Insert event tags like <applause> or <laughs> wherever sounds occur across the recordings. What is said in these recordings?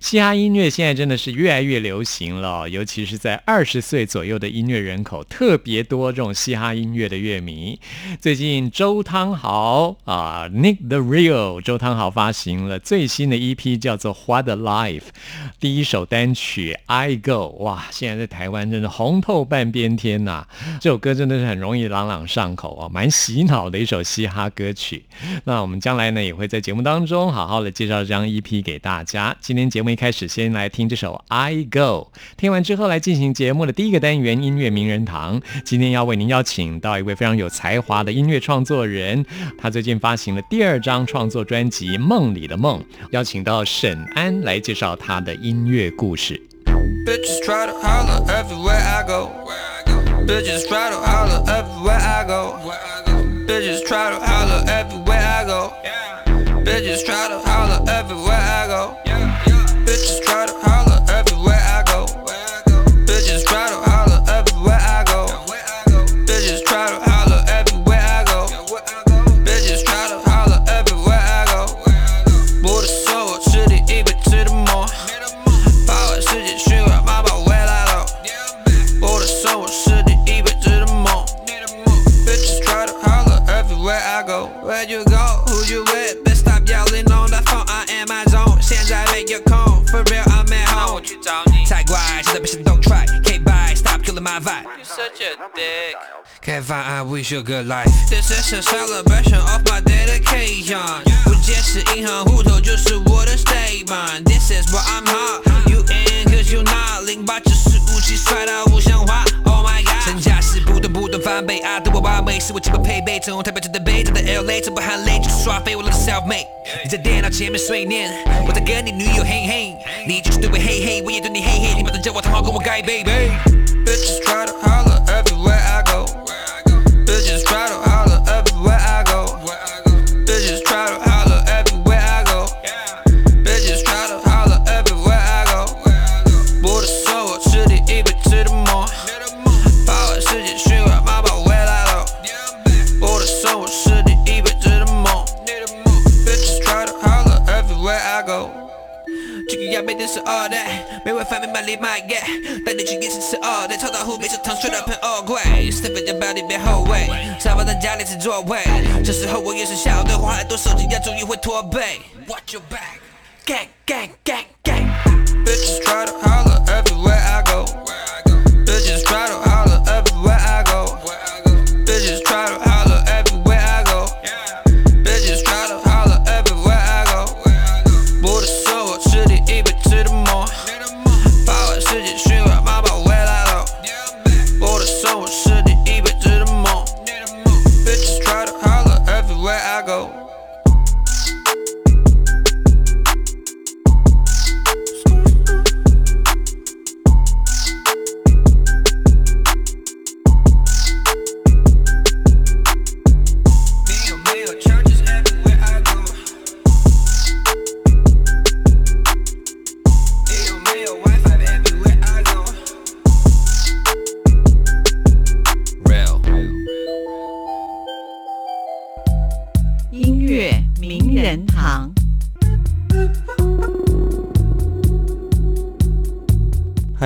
嘻哈音乐现在真的是越来越流行了，尤其是在二十岁左右的音乐人口特别多。这种嘻哈音乐的乐迷，最近周汤豪啊，Nick the Real，周汤豪发行了最新的 EP，叫做《What a Life》，第一首单曲《I Go》，哇，现在在台湾真的红透半边天呐！这首歌真的是很容易朗朗上口啊，蛮洗脑的一首嘻哈歌曲。那我们将来呢，也会在节目当中好好的介绍这张 EP 给大家。今天。节目一开始，先来听这首《I Go》。听完之后，来进行节目的第一个单元——音乐名人堂。今天要为您邀请到一位非常有才华的音乐创作人，他最近发行了第二张创作专辑《梦里的梦》，邀请到沈安来介绍他的音乐故事。You such a dick. Can't find, I wish you a good life. This is a celebration of my dedication. 不解释银行户头就是我的 statement. This is what I'm hot. You in, cause you not. 零八九十五七帅到不像话。Oh my god. 身价是不断不断翻倍，啊，对我完美是我基本配备。从台北到北，到 LA，从不含泪就是刷飞，我的 self made。你在电脑前面碎念，我在跟你女友嘿嘿，你就是对我嘿嘿，我也对你嘿嘿，你马上叫我汤豪，跟我盖 baby。Bitches try to holler everywhere I go. Bitches try to holler everywhere I go. Bitches try to holler everywhere I go. Bitches try to holler everywhere I go. 我的手我吃的一辈子的梦，把我世界循环妈妈回来了。我的手我吃的一辈子的梦。Bitches try to holler everywhere I go. 这个要背的是 all that，没办法明白你 my that，超大户没吃糖，睡到喷 all 贵，step 在包里别后悔，沙发在家里是座位，这时候我也是小的，花很多手机要注意会驼背。Watch your back，gang gang gang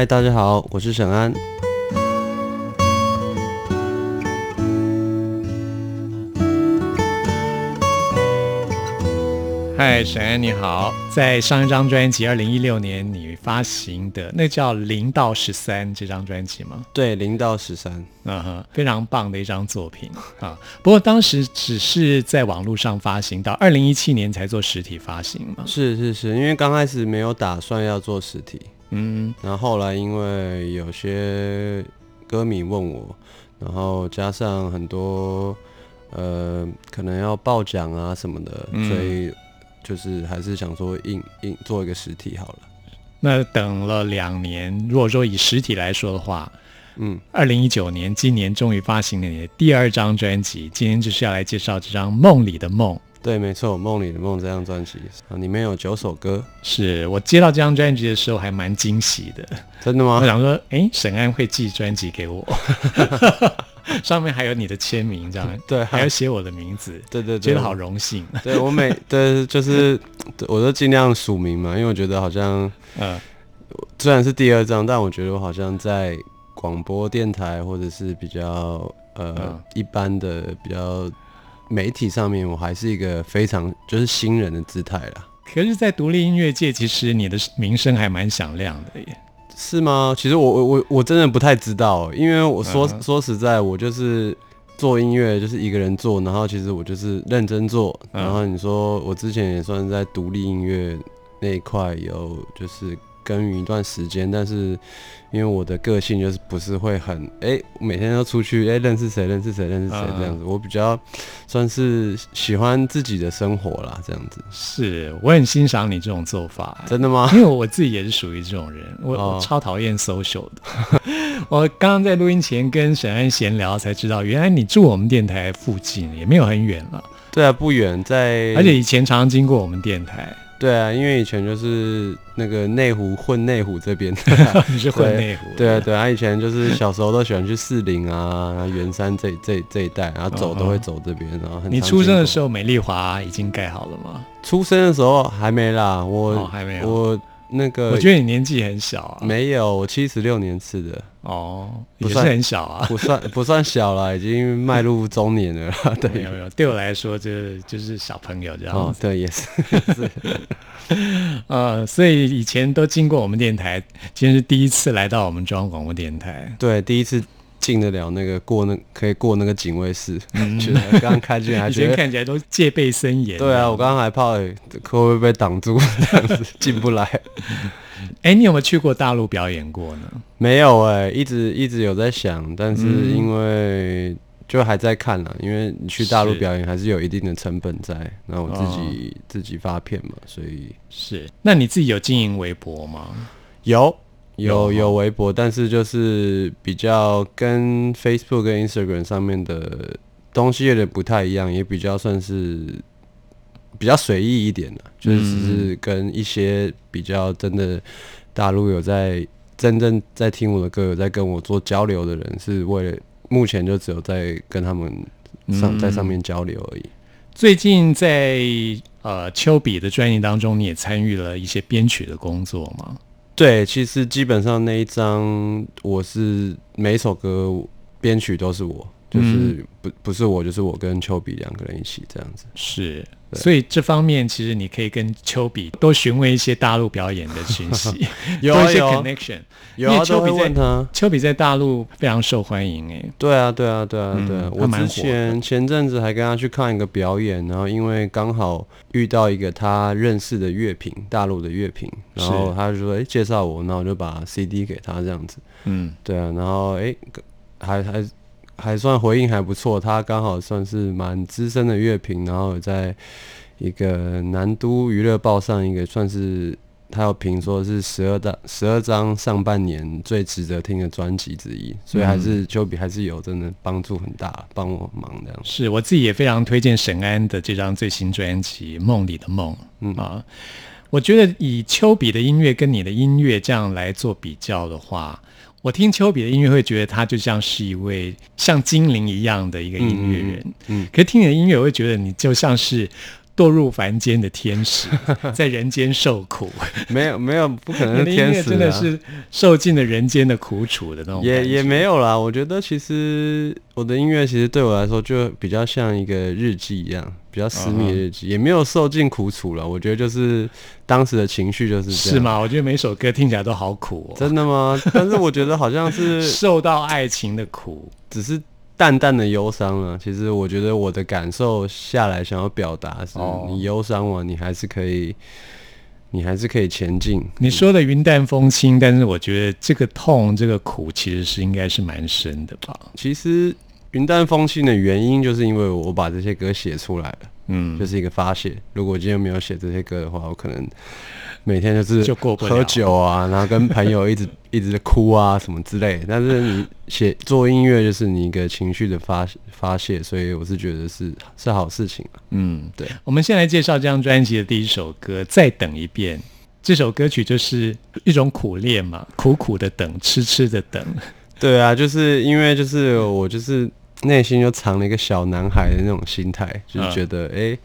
嗨，大家好，我是沈安。嗨，沈安你好。在上一张专辑，二零一六年你发行的那叫《零到十三》这张专辑吗？对，零到十三，嗯哼，非常棒的一张作品 <laughs> 啊。不过当时只是在网络上发行，到二零一七年才做实体发行嘛。是是是，因为刚开始没有打算要做实体，嗯，然后后来因为有些歌迷问我，然后加上很多呃可能要报奖啊什么的，嗯所以就是还是想说印印做一个实体好了。那等了两年，如果说以实体来说的话，嗯，二零一九年今年终于发行了你的第二张专辑，今天就是要来介绍这张《梦里的梦》。对，没错，《梦里的梦》这张专辑。啊，里面有九首歌，是我接到这张专辑的时候还蛮惊喜的，真的吗？我？想说，哎，沈安会寄专辑给我，<laughs> 上面还有你的签名，这样。<laughs> 对还要写我的名字，对对对，觉得好荣幸。对我每对就是我都尽量署名嘛，因为我觉得好像嗯。虽然是第二张，但我觉得我好像在广播电台或者是比较呃、嗯。一般的比较媒体上面，我还是一个非常就是新人的姿态啦。可是，在独立音乐界，其实你的名声还蛮响亮的耶。是吗？其实我我我我真的不太知道，因为我说、嗯说实在，我就是做音乐就是一个人做，然后其实我就是认真做，嗯然后你说我之前也算是在独立音乐那一块有就是耕耘一段时间，但是因为我的个性就是不是会很哎、每天都出去哎、认识谁认识谁认识谁嗯这样子，我比较算是喜欢自己的生活啦，这样子，是我很欣赏你这种做法，真的吗？因为我自己也是属于这种人，我,、哦我超讨厌 social 的。<laughs> 我刚刚在录音前跟沈安闲聊，才知道原来你住我们电台附近，也没有很远了，对啊，不远在，而且以前常常经过我们电台。对啊，因为以前就是那个内湖混内湖这边，<laughs> 你是混内湖的，对啊对啊，以前就是小时候都喜欢去士林啊、然后圆山这这这一带，然后走都会走这边，然后很你出生的时候，候，美丽华已经盖好了吗？出生的时候还没啦，我、哦，还没有。我那个我觉得你年纪很小啊。没有，我七十六年次的，哦，也是不算很小啊。不算不算小了，已经迈入中年了 <laughs> 对，没对有没有，对我来说，这就是小朋友这样子。哦对也是，<laughs> 呃，所以以前都经过我们电台，今天是第一次来到我们中央广播电台。对第一次进得了那个过那可以过那个警卫室，<laughs> 觉得刚刚开进来以觉得前看起来都戒备森严。对啊，我刚刚还怕、欸、会不会被挡住，这样子进不来。<laughs> 哎，你有没有去过大陆表演过呢？没有哎、一直一直有在想，但是嗯因为就还在看啦，因为你去大陆表演还是有一定的成本在，那我自己、哦自己发片嘛，所以是，那你自己有经营微博吗？有有有微博，但是就是比较跟 Facebook 跟 Instagram 上面的东西有点不太一样，也比较算是比较随意一点的，就是只是跟一些比较真的大陆有在真正在听我的歌，有在跟我做交流的人，是为了目前就只有在跟他们上、嗯在上面交流而已。最近在呃丘比的专辑当中，你也参与了一些编曲的工作吗？对，其实基本上那一张我是每一首歌编曲都是我，就是嗯不不是我，就是我跟丘比两个人一起这样子。是，对所以这方面其实你可以跟丘比多询问一些大陆表演的讯息，<laughs> 有多一些 connection。有啊，因为丘比问他。丘比在大陆非常受欢迎诶，对啊，对啊，对啊，嗯对啊。我之前前阵子还跟他去看一个表演，然后因为刚好遇到一个他认识的乐评，大陆的乐评，然后他就说：“哎、介绍我。”然后我就把 CD 给他这样子。嗯，对啊，然后哎、还还还算回应还不错，他刚好算是蛮资深的乐评，然后有在一个南都娱乐报上一个算是他有评说是十二张十二张上半年最值得听的专辑之一，所以还是丘比还是有真的帮助很大，帮我忙这样。是我自己也非常推荐沈安的这张最新专辑《梦里的梦》嗯啊。我觉得以丘比的音乐跟你的音乐这样来做比较的话，我听丘比的音乐会觉得他就像是一位像精灵一样的一个音乐人，嗯嗯可是听你的音乐，我会觉得你就像是堕入凡间的天使，<laughs> 在人间受苦。没有没有，不可能你的天使、<laughs> 啊，真的是受尽了人间的苦楚的那种，也也没有啦，我觉得其实我的音乐其实对我来说就比较像一个日记一样，比较私密的日记，也没有受尽苦楚了。我觉得就是当时的情绪就是这样。是？吗？我觉得每首歌听起来都好苦哦，真的吗？但是我觉得好像是 <laughs> 受到爱情的苦。只是淡淡的忧伤了。其实我觉得我的感受下来，想要表达是哦你忧伤我，你还是可以，你还是可以前进。你说的云淡风轻，但是我觉得这个痛、这个苦其实是应该是蛮深的吧？其实云淡风轻的原因，就是因为我把这些歌写出来了。嗯，就是一个发泄。如果今天没有写这些歌的话，我可能每天就是就过不喝酒啊，然后跟朋友一直 <laughs> 一直哭啊什么之类的。但是你写做音乐就是你一个情绪的发发泄，所以我是觉得是是好事情啊。嗯，对。我们先来介绍这张专辑的第一首歌《再等一遍》。这首歌曲就是一种苦练嘛，苦苦的等，痴痴的等。对啊，就是因为就是我就是内心就藏了一个小男孩的那种心态，就是觉得哎、诶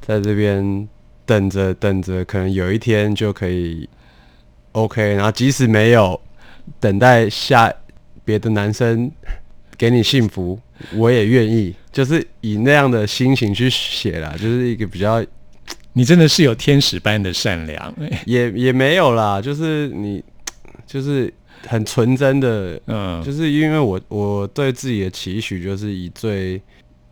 在这边等着等着，可能有一天就可以 OK，然后即使没有，等待下别的男生给你幸福，我也愿意，就是以那样的心情去写啦，就是一个比较你真的是有天使般的善良，也也没有啦，就是你就是很纯真的嗯，就是因为我我对自己的期许就是以最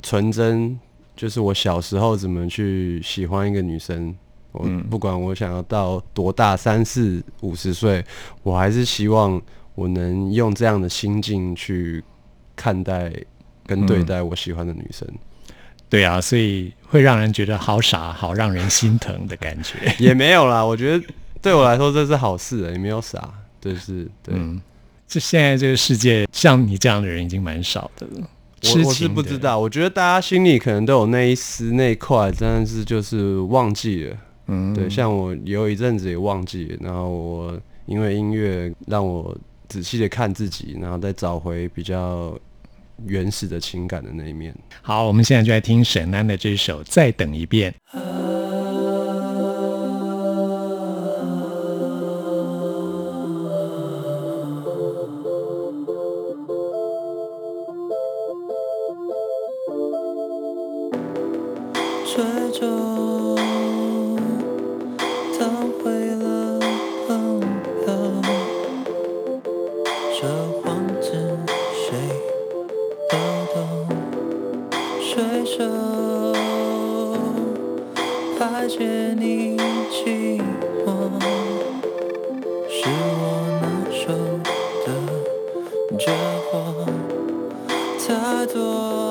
纯真，就是我小时候怎么去喜欢一个女生，我嗯不管我想要到多大，三四五十岁，我还是希望我能用这样的心境去看待跟对待我喜欢的女生。对啊，所以会让人觉得好傻，好让人心疼的感觉。<laughs> 也没有啦，我觉得对我来说这是好事、也没有傻，就是对。嗯，这现在这个世界像你这样的人已经蛮少的了。我我是不知道，我觉得大家心里可能都有那一丝那一块，但是就是忘记了。嗯，对，像我有一阵子也忘记了，然后我因为音乐让我仔细的看自己，然后再找回比较原始的情感的那一面。好，我们现在就来听沈安的这首《再等一遍》。太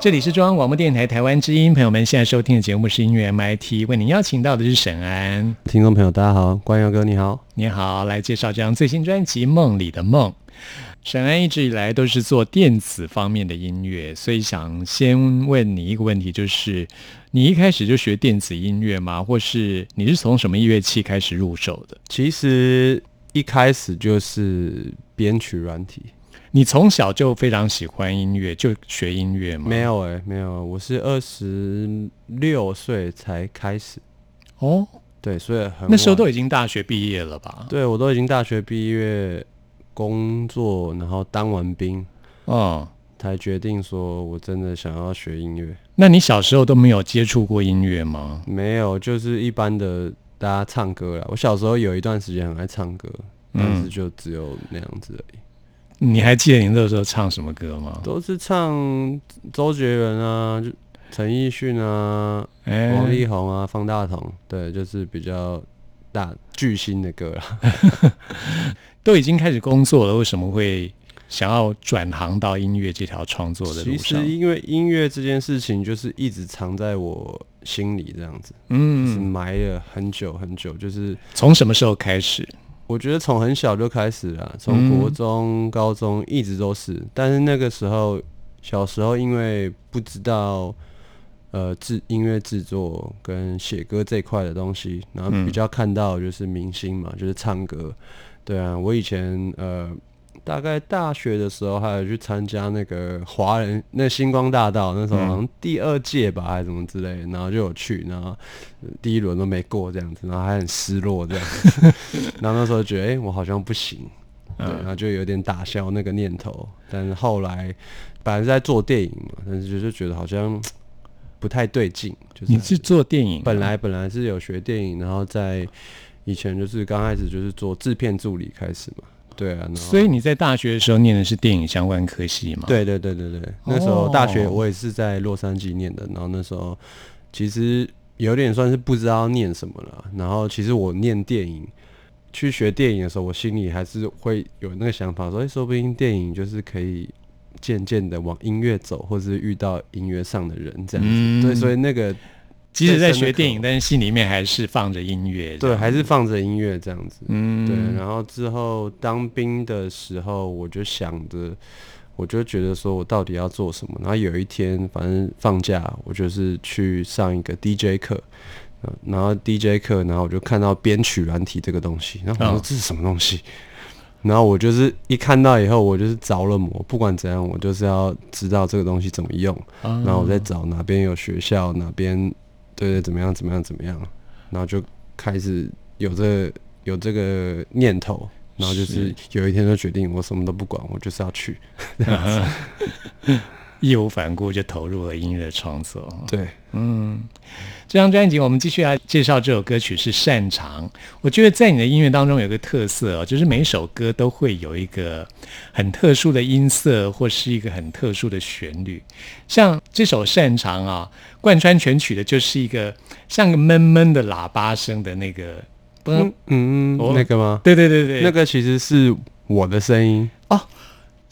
这里是中央广播电台台湾之音，朋友们现在收听的节目是音乐 MIT，为您邀请到的是沈安。听众朋友大家好，关耀哥你好。你好，来介绍这张最新专辑《梦里的梦》。沈安一直以来都是做电子方面的音乐，所以想先问你一个问题，就是你一开始就学电子音乐吗？或是你是从什么乐器开始入手的？其实一开始就是编曲软体，你从小就非常喜欢音乐，就学音乐吗？没有哎、没有，我是二十六岁才开始，哦，对，所以很那时候都已经大学毕业了吧？对我都已经大学毕业工作，然后当完兵，哦，才决定说我真的想要学音乐。那你小时候都没有接触过音乐吗？没有，就是一般的大家唱歌啦。我小时候有一段时间很爱唱歌，但是嗯就只有那样子而已。你还记得你那时候唱什么歌吗？都是唱周杰伦啊，就陈奕迅啊，哎王力宏啊，方大同，对，就是比较大巨星的歌啦。<laughs> 都已经开始工作了，为什么会想要转行到音乐这条创作的路上其实？因为音乐这件事情，就是一直藏在我心里，这样子，是嗯，埋了很久很久。就是从什么时候开始？我觉得从很小就开始了，从嗯国中、高中一直都是。但是那个时候，小时候因为不知道呃制音乐制作跟写歌这一块的东西，然后嗯比较看到就是明星嘛，就是唱歌。对啊，我以前呃大概大学的时候还有去参加那个华人 <laughs> 那星光大道，那时候好像第二届吧，还是什么之类的，然后就有去，然后呃第一轮都没过这样子，然后还很失落这样子，<laughs> 然后那时候觉得哎、诶我好像不行，对，然后就有点打消那个念头，但是后来本来是在做电影嘛，但是就是觉得好像不太对劲，就是你是做电影啊？本来本来是有学电影，然后在以前就是刚开始就是做制片助理开始嘛，对啊，所以你在大学的时候念的是电影相关科系嘛？，对对对对对，那时候大学哦我也是在洛杉矶念的，然后那时候其实有点算是不知道念什么了，然后其实我念电影。去学电影的时候，我心里还是会有那个想法，说，哎、说不定电影就是可以渐渐的往音乐走，或是遇到音乐上的人这样子。嗯对，所以那个即使在学电影，但是心里面还是放着音乐。对，还是放着音乐这样子。嗯，对，然后之后当兵的时候，我就想着，我就觉得说我到底要做什么。然后有一天，反正放假，我就是去上一个 DJ 课，呃然后 DJ 课，然后我就看到编曲软体这个东西，然后我说哦这是什么东西？然后我就是一看到以后，我就是着了魔，不管怎样，我就是要知道这个东西怎么用。啊然后我在找哪边有学校，哪边对对怎么样怎么样怎么样，然后就开始有这个有这个念头，然后就是有一天就决定我什么都不管，我就是要去。<laughs> <laughs> 义无反顾就投入了音乐创作。对，嗯，这张专辑我们继续来介绍这首歌曲是《擅长》。我觉得在你的音乐当中有个特色哦，就是每首歌都会有一个很特殊的音色，或是一个很特殊的旋律。像这首《擅长》啊，贯穿全曲的就是一个像个闷闷的喇叭声的那个，不嗯嗯，哦那个吗？对对对对，那个其实是我的声音。是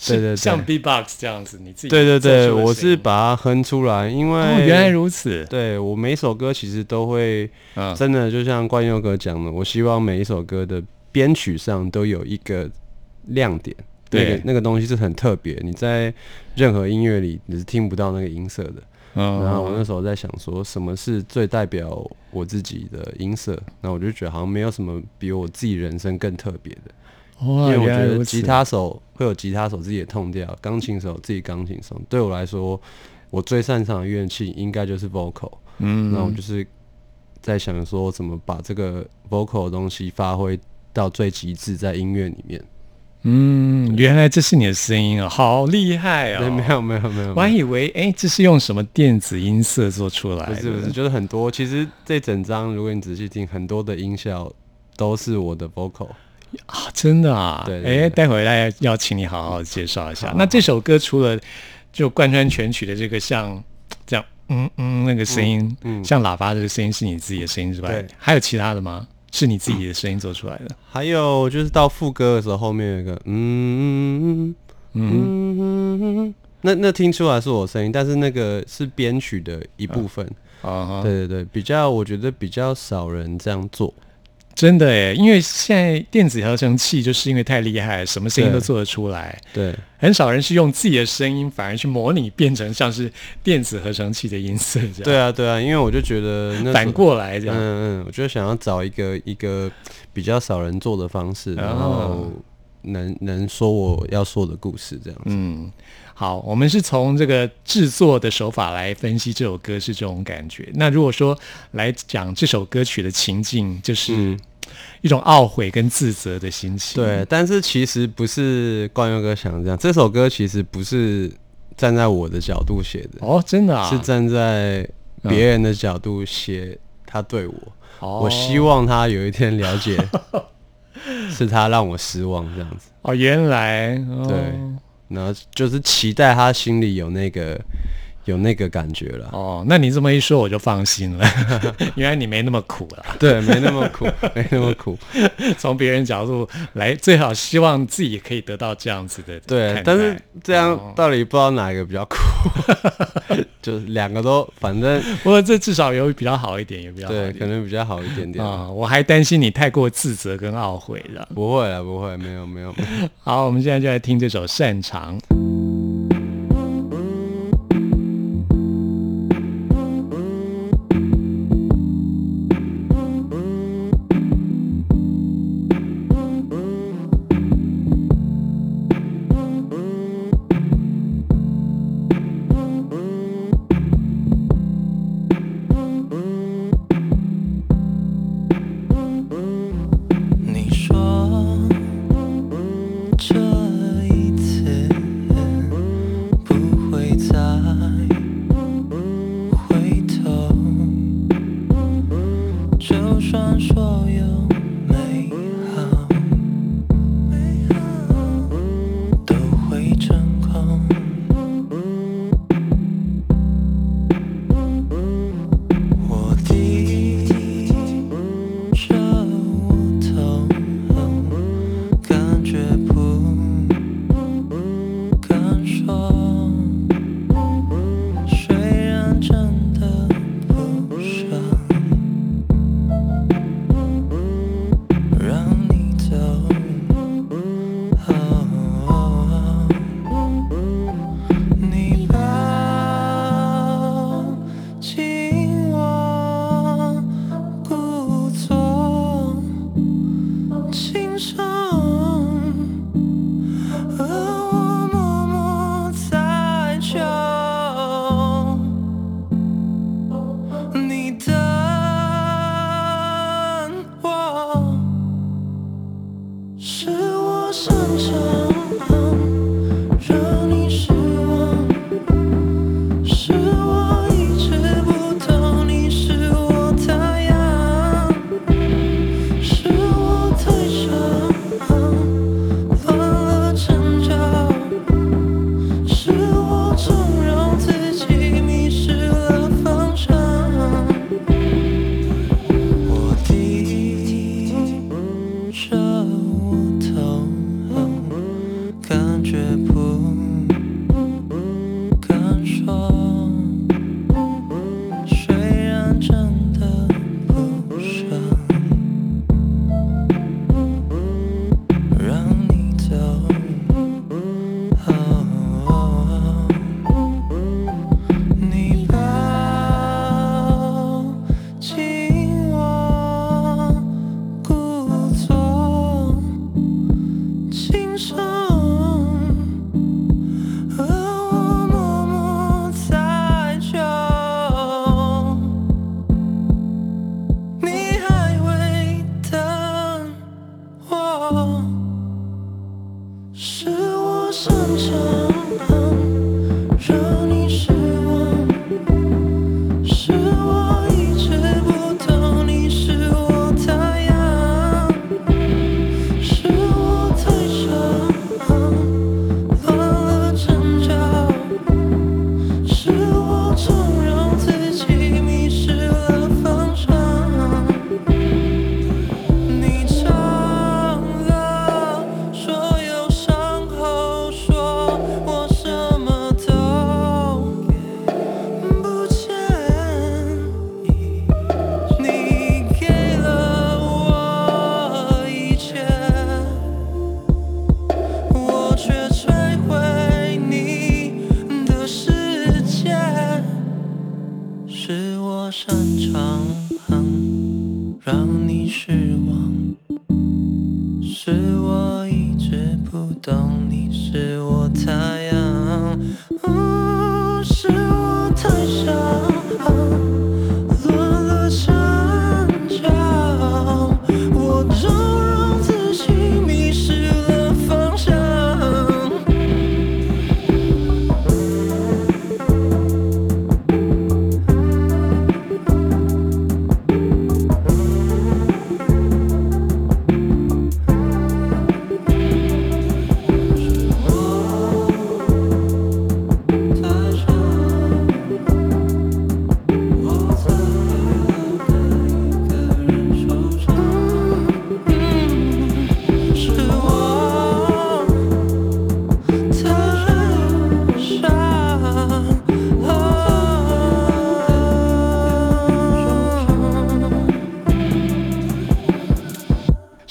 对对对。像 B-box 这样子，你自己对对对，我是把它哼出来，因为、哦，原来如此，对我每首歌其实都会嗯，真的就像冠佑哥讲的，我希望每一首歌的编曲上都有一个亮点，那对个那个东西是很特别，你在任何音乐里你是听不到那个音色的。嗯然后我那时候在想说，什么是最代表我自己的音色？然后我就觉得好像没有什么比我自己人生更特别的，因，为我觉得吉他手会有吉他手自己的痛调，钢琴手自己钢琴手。对我来说，我最擅长的乐器应该就是 vocal。嗯，那我就是在想说，怎么把这个 vocal 的东西发挥到最极致，在音乐里面。嗯，原来这是你的声音啊，好厉害 <laughs> 啊，没哦！有没有没有，我还以为哎，这是用什么电子音色做出来的？不是不是，就是很多。其实这整张，如果你仔细听，很多的音效都是我的 vocal。啊，真的啊！哎，对对对待会来要请你好好介绍一下。那这首歌除了就贯穿全曲的这个像这样嗯嗯那个声音，嗯嗯像喇叭这个声音是你自己的声音之外对，还有其他的吗？是你自己的声音做出来的？<coughs> 还有就是到副歌的时候，后面有一个嗯嗯嗯嗯嗯那那听出来是我声音，但是那个是编曲的一部分。啊，对对对，比较我觉得比较少人这样做。真的诶，因为现在电子合成器就是因为太厉害，什么声音都做得出来，对很少人是用自己的声音反而去模拟变成像是电子合成器的音色这样。对啊对啊，因为我就觉得那反过来这样。嗯嗯，我就想要找一个一个比较少人做的方式，然哦后能能说我要说的故事这样子。嗯，好，我们是从这个制作的手法来分析这首歌是这种感觉。那如果说来讲这首歌曲的情境，就是嗯一种懊悔跟自责的心情。对，但是其实不是冠佑哥想的这样，这首歌其实不是站在我的角度写的，哦，真的啊，是站在别人的角度写他对我。哦我希望他有一天了解，<laughs> 是他让我失望这样子。哦，原来哦对然后就是期待他心里有那个有那个感觉了。哦，那你这么一说，我就放心了。<laughs> 原来你没那么苦了。<laughs> 对，没那么苦，<laughs> 没那么苦。从别人角度来，最好希望自己可以得到这样子的对但是这样哦到底不知道哪一个比较苦，就是两个都，反正不过这至少有比较好一点，也比较对，可能比较好一点点。啊、我还担心你太过自责跟懊悔了。不会了，不会，没有，没有，没有。好，我们现在就来听这首《擅长》。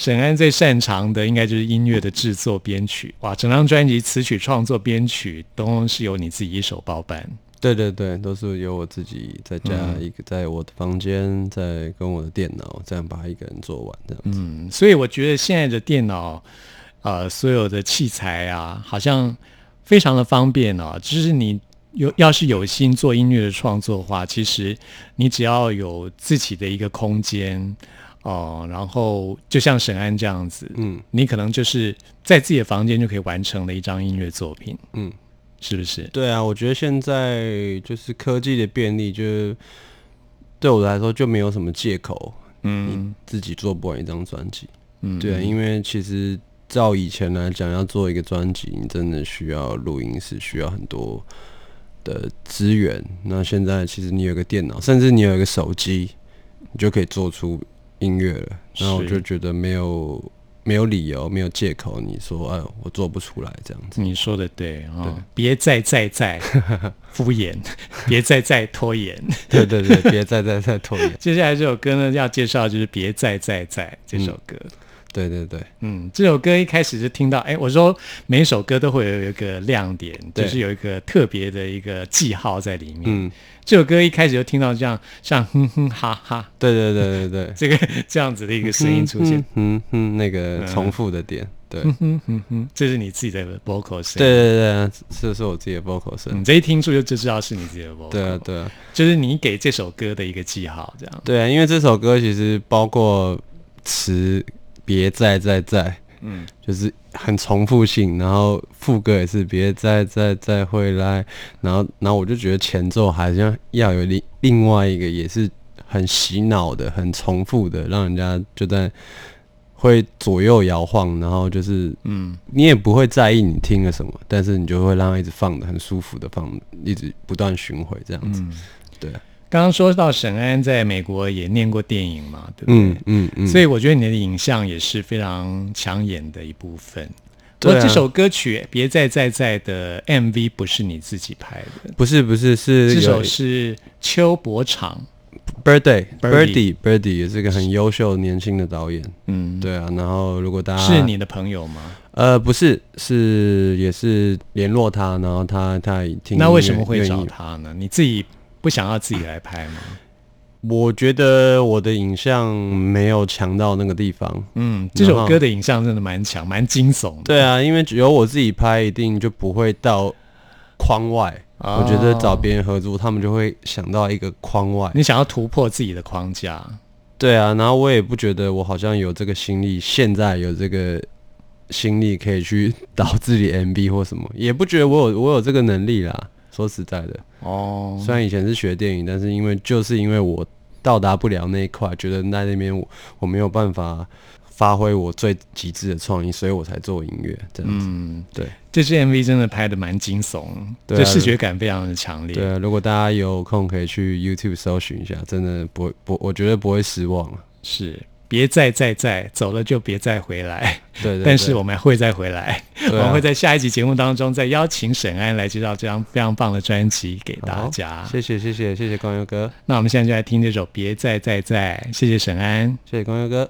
沈安最擅长的应该就是音乐的制作编曲，哇，整张专辑词曲创作编曲都是由你自己一手包办。对对对，都是由我自己在家嗯一个，在我的房间，在跟我的电脑这样把它一个人做完这样子。嗯，所以我觉得现在的电脑，呃，所有的器材啊，好像非常的方便哦。就是你有要是有心做音乐的创作的话，其实你只要有自己的一个空间哦、然后就像沈安这样子，嗯你可能就是在自己的房间就可以完成了一张音乐作品，嗯，是不是？对啊，我觉得现在就是科技的便利，就是对我来说就没有什么借口嗯自己做不完一张专辑。嗯，对啊，因为其实照以前来讲，要做一个专辑，你真的需要录音室，需要很多的资源。那现在其实你有个电脑，甚至你有一个手机，你就可以做出音乐了。然后我就觉得没有没有理由，没有借口，你说哎，我做不出来这样子。你说的对啊、对别再再再 <laughs> 敷衍，别再再拖延。<laughs> 对对对，别再再再拖延。<laughs> 接下来这首歌呢，要介绍就是《别再再再》这首歌。对对对，嗯，这首歌一开始就听到，哎，我说每一首歌都会有一个亮点，就是有一个特别的一个记号在里面。嗯，这首歌一开始就听到这样，像哼哼哈哈对对对对对，<laughs> 这个这样子的一个声音出现。嗯嗯，那个重复的点，对。哼哼哼哼，这是你自己的 vocal 声。对对对，这是我自己的 vocal 声。你，这一听出就就知道是你自己的 vocal。对啊，，对啊，就是你给这首歌的一个记号，这样。对啊，因为这首歌其实包括词别再再再，嗯，就是很重复性，然后副歌也是别再再再回来，然后然后我就觉得前奏好像要有另另外一个也是很洗脑的、很重复的，让人家就在会左右摇晃，然后就是嗯，你也不会在意你听了什么，但是你就会让它一直放的很舒服的放，一直不断巡回这样子。嗯。对啊，刚刚说到沈安在美国也念过电影嘛，对不对？嗯嗯嗯，所以我觉得你的影像也是非常抢眼的一部分。不对啊这首歌曲《别再再再》的 MV 不是你自己拍的，不是不是是这首是邱伯长。Birthday Birdie Birdie Birdie 也是个很优秀年轻的导演，嗯，对啊。然后如果大家是你的朋友吗？呃不是是也是联络他，然后他他也听那为什愿么会找他呢？你自己不想要自己来拍吗？我觉得我的影像没有强到那个地方。嗯，这首歌的影像真的蛮强，蛮惊悚的。对啊，因为只有我自己拍，一定就不会到框外。哦我觉得找别人合作，他们就会想到一个框外。你想要突破自己的框架，对啊，然后我也不觉得我好像有这个心力，现在有这个心力可以去导自己 MV 或什么，也不觉得我有我有这个能力啦。说实在的，哦，虽然以前是学电影，但是因为就是因为我到达不了那一块，觉得在那边我我没有办法发挥我最极致的创意，所以我才做音乐这样子。嗯，对这支 MV 真的拍的蛮惊悚，对视觉感非常的强烈。对啊，如果大家有空可以去 YouTube 搜寻一下，真的不会不，我觉得不会失望啊。是，别再再再走了就别再回来。对对对但是我们会再回来，啊我们会在下一集节目当中再邀请沈安来介绍这张非常棒的专辑给大家。谢谢谢谢谢谢光佑哥，那我们现在就来听这首《别再再再》，谢谢沈安。谢谢光佑哥。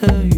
的语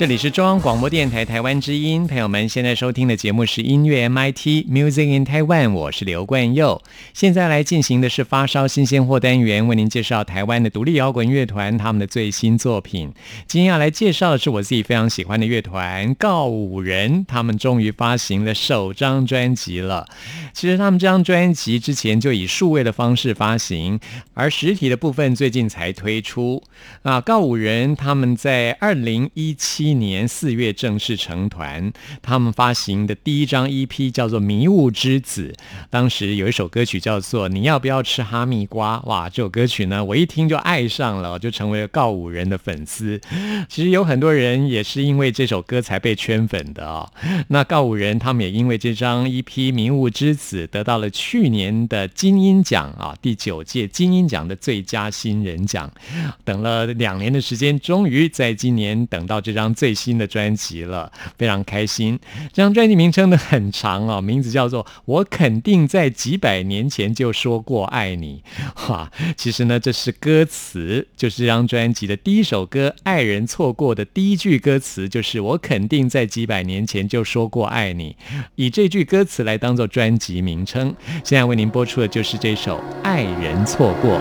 这里是中央广播电台台湾之音，朋友们现在收听的节目是音乐 MIT Music in Taiwan，我是刘冠佑。现在来进行的是发烧新鲜货单元，为您介绍台湾的独立摇滚乐团他们的最新作品。今天要来介绍的是我自己非常喜欢的乐团告五人，他们终于发行了首张专辑了。其实他们这张专辑之前就以数位的方式发行，而实体的部分最近才推出。啊，告五人他们在二零一七年四月正式成团，他们发行的第一张 EP 叫做《迷雾之子》，当时有一首歌曲叫做《你要不要吃哈密瓜》。哇，这首歌曲呢，我一听就爱上了，就成为了告五人的粉丝。其实有很多人也是因为这首歌才被圈粉的啊、那告五人他们也因为这张 EP《迷雾之子》得到了去年的金鹰奖啊，第九届金鹰奖的最佳新人奖。等了两年的时间，终于在今年等到这张最新的专辑了，非常开心。这张专辑名称呢很长哦，名字叫做《我肯定在几百年前就说过爱你》。哇，其实呢这是歌词，就是这张专辑的第一首歌《爱人错过》的第一句歌词，就是“我肯定在几百年前就说过爱你”，以这句歌词来当做专辑名称。现在为您播出的就是这首《爱人错过》。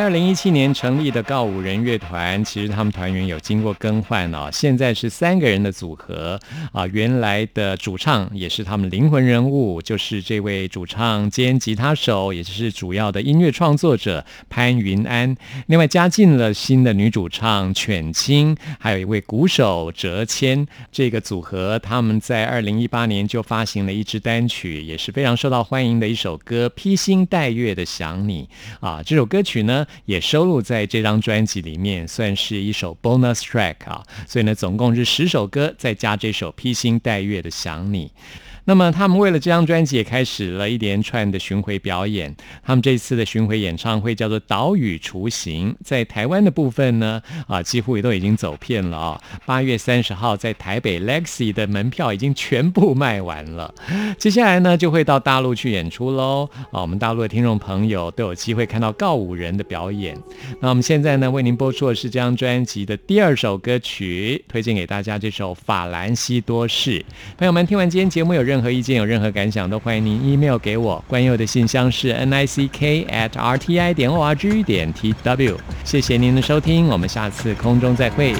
在二零一七年成立的告五人乐团，其实他们团员有经过更换哦，现在是三个人的组合啊。原来的主唱也是他们灵魂人物，就是这位主唱兼吉他手，也就是主要的音乐创作者潘云安。另外加进了新的女主唱犬青，还有一位鼓手哲谦。这个组合他们在二零一八年就发行了一支单曲，也是非常受到欢迎的一首歌《披星戴月的想你》啊。这首歌曲呢也收录在这张专辑里面，算是一首 bonus track 啊。所以呢，总共是十首歌，再加这首《披星戴月的想你》。那么他们为了这张专辑也开始了一连串的巡回表演。他们这次的巡回演唱会叫做《岛屿雏形》，在台湾的部分呢，啊，几乎也都已经走遍了啊。八月三十号在台北 Lexi 的门票已经全部卖完了，接下来呢就会到大陆去演出喽。啊，我们大陆的听众朋友都有机会看到告五人的表演。那我们现在呢为您播出的是这张专辑的第二首歌曲，推荐给大家这首《法兰西多士》。朋友们，听完今天节目有任何意见、有任何感想，都欢迎您 email 给我。关佑的信箱是 n i c k at r t i 点 o r g 点 t w。谢谢您的收听，我们下次空中再会。